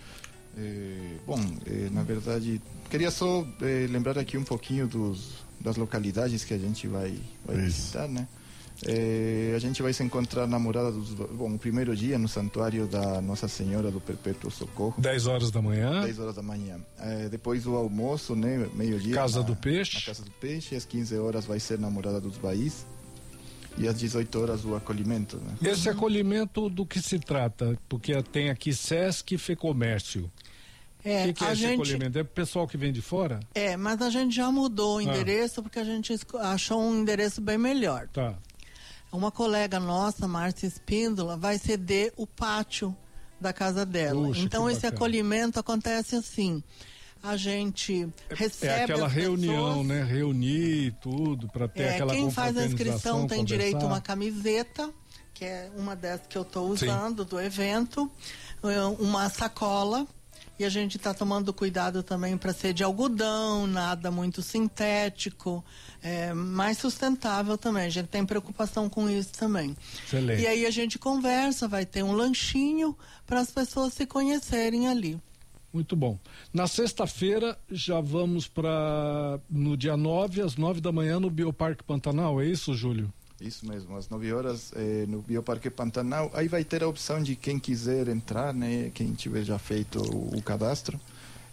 Eh, bom, eh, na verdade, queria só eh, lembrar aqui um pouquinho dos, das localidades que a gente vai, vai Isso. visitar, né? Eh, a gente vai se encontrar na morada dos... Bom, o primeiro dia no santuário da Nossa Senhora do Perpétuo Socorro, 10 horas da manhã, 10 horas da manhã. Eh, depois o almoço, né, meio-dia. Casa na- do Peixe. Casa do Peixe, às 15 horas vai ser na morada dos Baís. E às 18 horas o acolhimento, né? Esse acolhimento do que se trata? Porque tem aqui Sesc e Fecomércio. É, o que, que é a esse gente, acolhimento? É pessoal que vem de fora? é, mas a gente já mudou o Ah. endereço porque a gente achou um endereço bem melhor. Tá. Uma colega nossa, Márcia Espíndola, vai ceder o pátio da casa dela. Puxa, então esse bacana. acolhimento acontece assim. A gente recebe É aquela reunião, pessoas, né? Reunir tudo para ter é, aquela quem faz a inscrição tem direito a conversar. uma camiseta, que é uma dessas que eu estou Sim. usando do evento, eh, uma sacola. E a gente está tomando cuidado também para ser de algodão, nada muito sintético, é, mais sustentável também. A gente tem preocupação com isso também. Excelente. E aí a gente conversa, vai ter um lanchinho para as pessoas se conhecerem ali. Muito bom. Na sexta-feira já vamos para no dia 9, às 9 da manhã no Bioparque Pantanal, é isso, Júlio? Isso mesmo, às 9 horas eh, no Bioparque Pantanal. Aí vai ter a opção de quem quiser entrar, né? Quem tiver já feito o, o cadastro.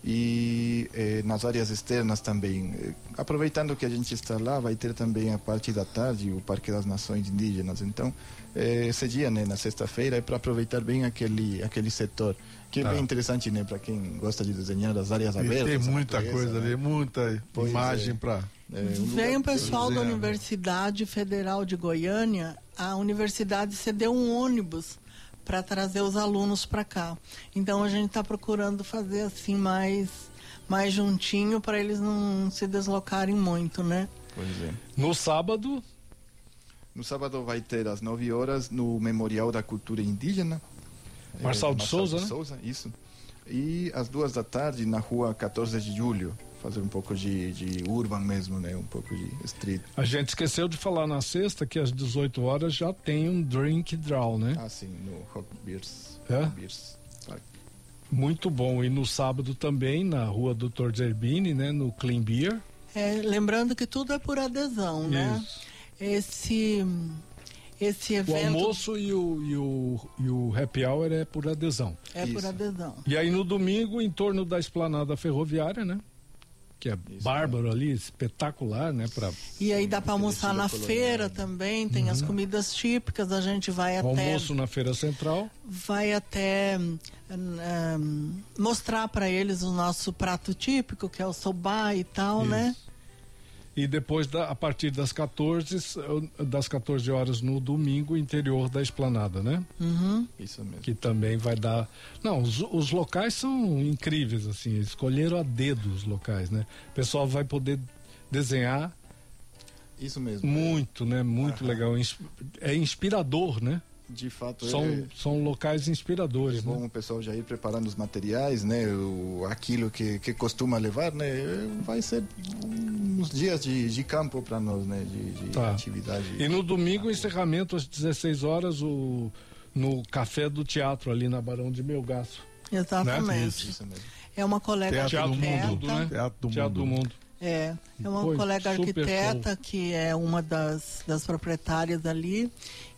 E eh, nas áreas externas também. Eh, aproveitando que a gente está lá, vai ter também a parte da tarde, o Parque das Nações Indígenas. Então, eh, esse dia, né, na sexta-feira, é para aproveitar bem aquele, aquele setor. Que é Tá. bem interessante, né? Para quem gosta de desenhar as áreas E abertas. tem a muita natureza, coisa né? ali, muita Pois imagem é. para. É, um Vem o pessoal da desenhado. Universidade Federal de Goiânia, a universidade cedeu um ônibus para trazer os alunos para cá. Então a gente está procurando fazer assim mais, mais juntinho para eles não se deslocarem muito, né? Pois é. No sábado, No sábado vai ter às 9 horas no Memorial da Cultura Indígena. Marçal de Souza, de né? Souza, isso. E às duas da tarde na rua 14 de julho. Fazer um pouco de, de urban mesmo, né? Um pouco de street. a gente esqueceu de falar na sexta que às 18 horas já tem um drink draw, né? Ah, sim, no Rock Beers. É? Rock Beers Park. Muito bom. E no sábado também, na rua Dr. Zerbini, né? No Clean Beer. É, lembrando que tudo é por adesão, né? Isso. Esse, esse O evento almoço e o, e, o, e o happy hour é por adesão. é por Isso. adesão. E aí no domingo, em torno da esplanada ferroviária, né? Que é Isso, bárbaro ali, espetacular, né? Pra, E aí dá para almoçar na colonial, feira né? também, tem as comidas típicas, a gente vai o até almoço na Feira Central. vai até hum, hum, mostrar para eles o nosso prato típico, que é o sobá e tal, Isso. né? E depois, da- a partir das 14, s- das 14 horas no domingo, interior da esplanada, né? Uhum. Isso mesmo. Que também vai dar. Não, os, os locais são incríveis, assim. Escolheram a dedo os locais, né? O pessoal vai poder desenhar Isso mesmo. muito, né? Muito legal. Ins- É inspirador, né? De fato, São, é, são locais é inspiradores, bom né? o pessoal já ir preparando os materiais, né? O, aquilo que, que costuma levar, né? Vai ser uns dias de, de campo para nós, né? De, de Tá. atividade. E no domingo, encerramento às 16 horas, o, no Café do Teatro, ali na Barão de Melgaço. Exatamente. Isso mesmo. É uma colega Teatro do arquiteta. Mundo, né? Teatro do Teatro do Mundo. Mundo. É, é uma Foi colega arquiteta que é uma das, das proprietárias ali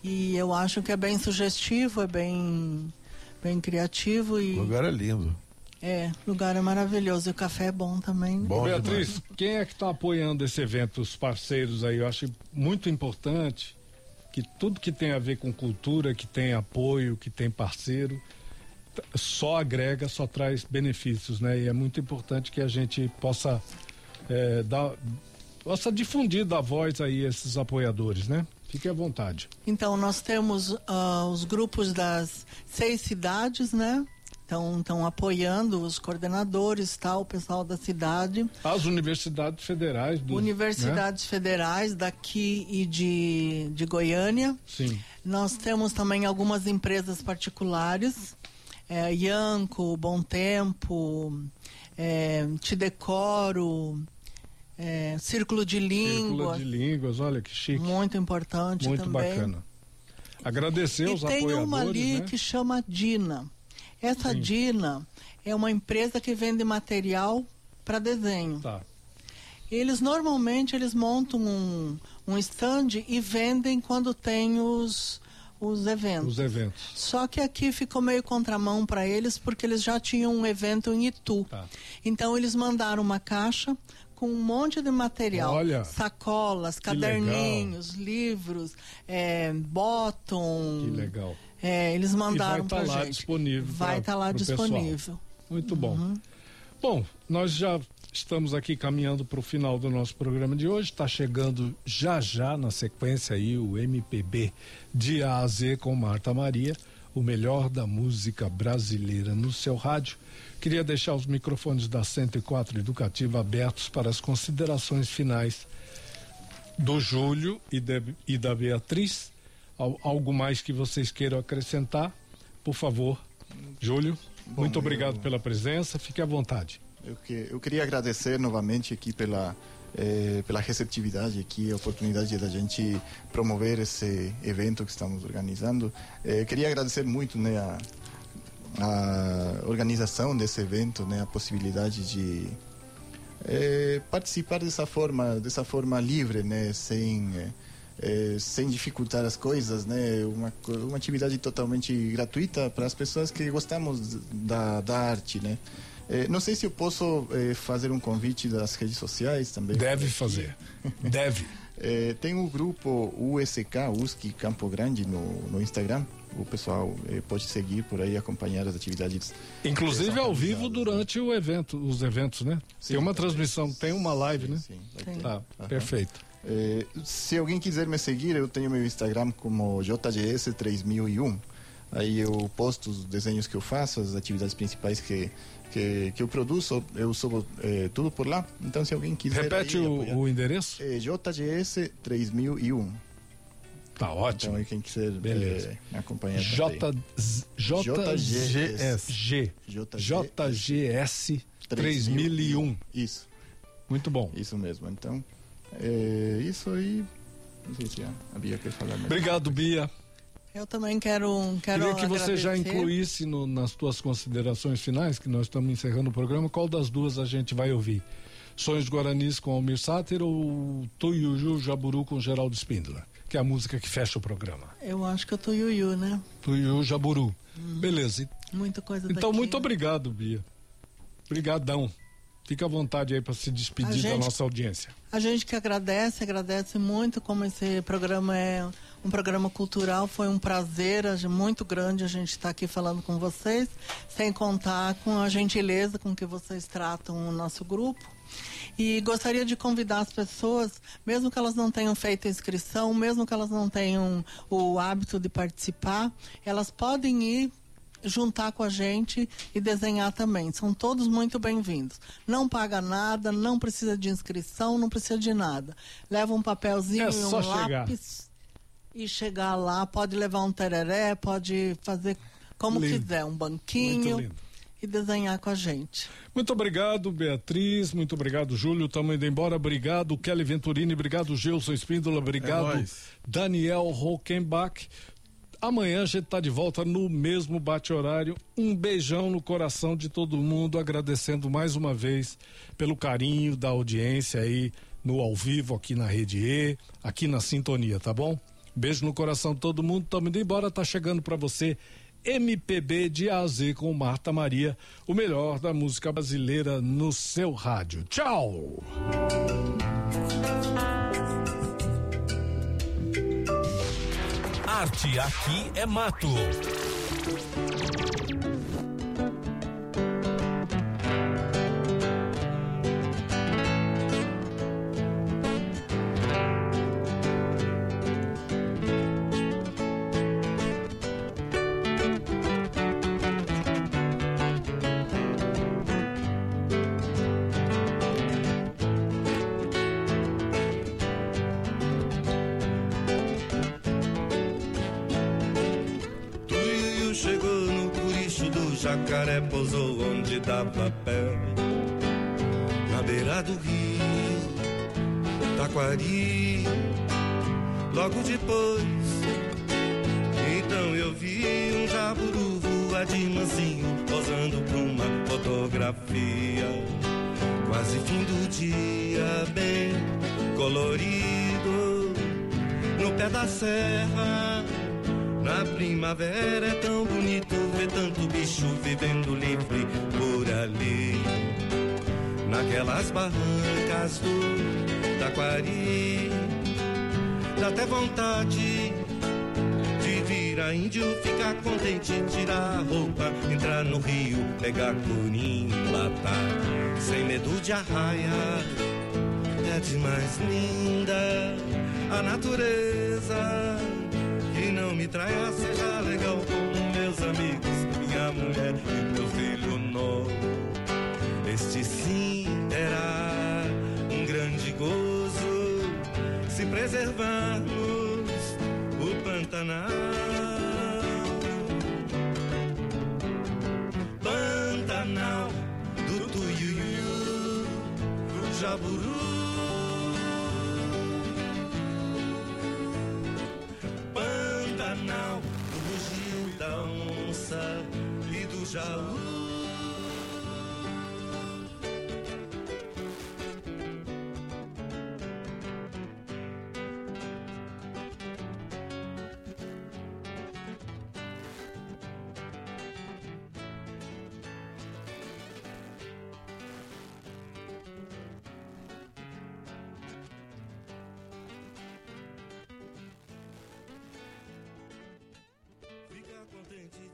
e eu acho que é bem sugestivo, é bem, bem criativo O e lugar é lindo. é, o lugar é maravilhoso e o café é bom também. Bom Beatriz, demais. quem é que está apoiando esse evento? Os parceiros aí. Eu acho muito importante que tudo que tem a ver com cultura, que tem apoio, que tem parceiro, só agrega, só traz benefícios, né? E é muito importante que a gente possa eh, dar, possa difundir da voz aí esses apoiadores, né? Fique à vontade. Então nós temos ah, os grupos das seis cidades, né? Então estão apoiando os coordenadores, tal, o pessoal da cidade. As universidades federais do Universidades federais daqui e de, de Goiânia. Né? Sim. Nós temos também algumas empresas particulares, é, Ianco, Bom Tempo, é, Te Decoro, é, Círculo de Círculo Línguas, de línguas, olha que chique. muito importante Muito também. bacana. Agradecer E os tem apoiadores, uma ali né? que chama Dina. Essa Sim. Dina é uma empresa que vende material para desenho. Tá. Eles normalmente eles montam um, um stand e vendem quando tem os, os eventos. Os eventos. Só que aqui ficou meio contramão para eles porque eles já tinham um evento em Itu. Tá. Então eles mandaram uma caixa com um monte de material, Olha, sacolas, caderninhos, livros, é, bottom. Que legal. É, eles mandaram vai tá pra lá gente. disponível Vai estar lá pro pessoal. disponível. Muito bom. Bom, nós já estamos aqui caminhando para o final do nosso programa de hoje. Está chegando já já na sequência aí o MPB de A a Z com Marta Maria, o melhor da música brasileira no seu rádio. Queria deixar os microfones da 104 Educativa abertos para as considerações finais do Júlio e, de- e da Beatriz. Al- algo mais que vocês queiram acrescentar? Por favor, Júlio. Bom, muito eu- obrigado pela presença. Fique à vontade. Eu, que, eu queria agradecer novamente aqui pela, eh, pela receptividade aqui, a oportunidade da gente promover esse evento que estamos organizando. Eh, queria agradecer muito né, a, a organização desse evento, né, a possibilidade de eh, participar dessa forma, dessa forma livre, né, sem eh, eh, sem dificultar as coisas, né, uma uma atividade totalmente gratuita para as pessoas que gostamos da, da arte, né. Eh, não sei se eu posso eh, fazer um convite das redes sociais também. Deve fazer. Deve. Eh, tem o grupo USK, USC Campo Grande no, no Instagram. O pessoal eh, pode seguir por aí, acompanhar as atividades. Inclusive ao vivo durante o evento, os eventos, né? Sim, tem uma transmissão, tem uma live, Sim, né? sim, ter. Tá, Aham. perfeito. Eh, se alguém quiser me seguir, eu tenho meu Instagram como JGS3001. Aí eu posto os desenhos que eu faço, as atividades principais que, que, que eu produzo, eu subo eh, tudo por lá. Então, se alguém quiser. Repete aí o, o endereço? É JGS3001. Tá ótimo. Então, aí quem quiser Beleza. eh, acompanhar. J. JGS. G. JGS. JGS 3001. Isso, Muito bom. isso mesmo. Então, é isso aí. Não sei se a Bia quer falar mais. Obrigado, Bia. Eu também quero, quero Queria que você já agradecer. incluísse no- nas tuas considerações finais, que nós estamos encerrando o programa, qual das duas a gente vai ouvir? Sonhos Guaranis com Almir Sater ou Tuiuju Jaburu com Geraldo Spindler? Que é a música que fecha o programa. Eu acho que eu tô Yuyu, né? Tuiuju Jaburu. Beleza. Muita coisa Então, daqui. muito obrigado, Bia. Obrigadão. Fica à vontade aí para se despedir da gente- nossa audiência. A gente que agradece, agradece muito como esse programa é um programa cultural. Foi um prazer muito grande a gente estar aqui falando com vocês, sem contar com a gentileza com que vocês tratam o nosso grupo. E gostaria de convidar as pessoas, mesmo que elas não tenham feito a inscrição, mesmo que elas não tenham o hábito de participar, elas podem ir juntar com a gente e desenhar também. São todos muito bem-vindos. Não paga nada, não precisa de inscrição, não precisa de nada. Leva um papelzinho É e um só chegar. lápis e chegar lá. Pode levar um tereré, pode fazer como Lindo. quiser, um banquinho. E desenhar com a gente. Muito obrigado, Beatriz. Muito obrigado, Júlio. Estamos indo embora. Obrigado, Kelly Venturini. Obrigado, Gilson Espíndola. Obrigado, É. Daniel Hockenbach. Amanhã a gente está de volta no mesmo bate-horário. Um beijão no coração de todo mundo, agradecendo mais uma vez pelo carinho da audiência aí no ao vivo aqui na Rede E, aqui na Sintonia, tá bom? Beijo no coração de todo mundo. Estamos indo embora. Tá chegando para você MPB de A a Z com Marta Maria, o melhor da música brasileira no seu rádio. Tchau! Arte aqui é mato. Jacaré, pousou onde dava pé. Na beira do rio, Taquari. Logo depois, então eu vi um jaburu voar de mansinho, posando pra uma fotografia. Quase fim do dia, bem colorido, no pé da serra. Na primavera é tão bonito bicho vivendo livre por ali. Naquelas barrancas do Taquari, dá até vontade de virar índio, ficar contente, tirar a roupa, entrar no rio, pegar curim, latar, sem medo de arraia. É demais linda a natureza que não me traia, seja mulher meu filho novo. Este sim era um grande gozo se preservarmos o Pantanal. Pantanal do Tuiuiu, do Jaburu. Fica contente.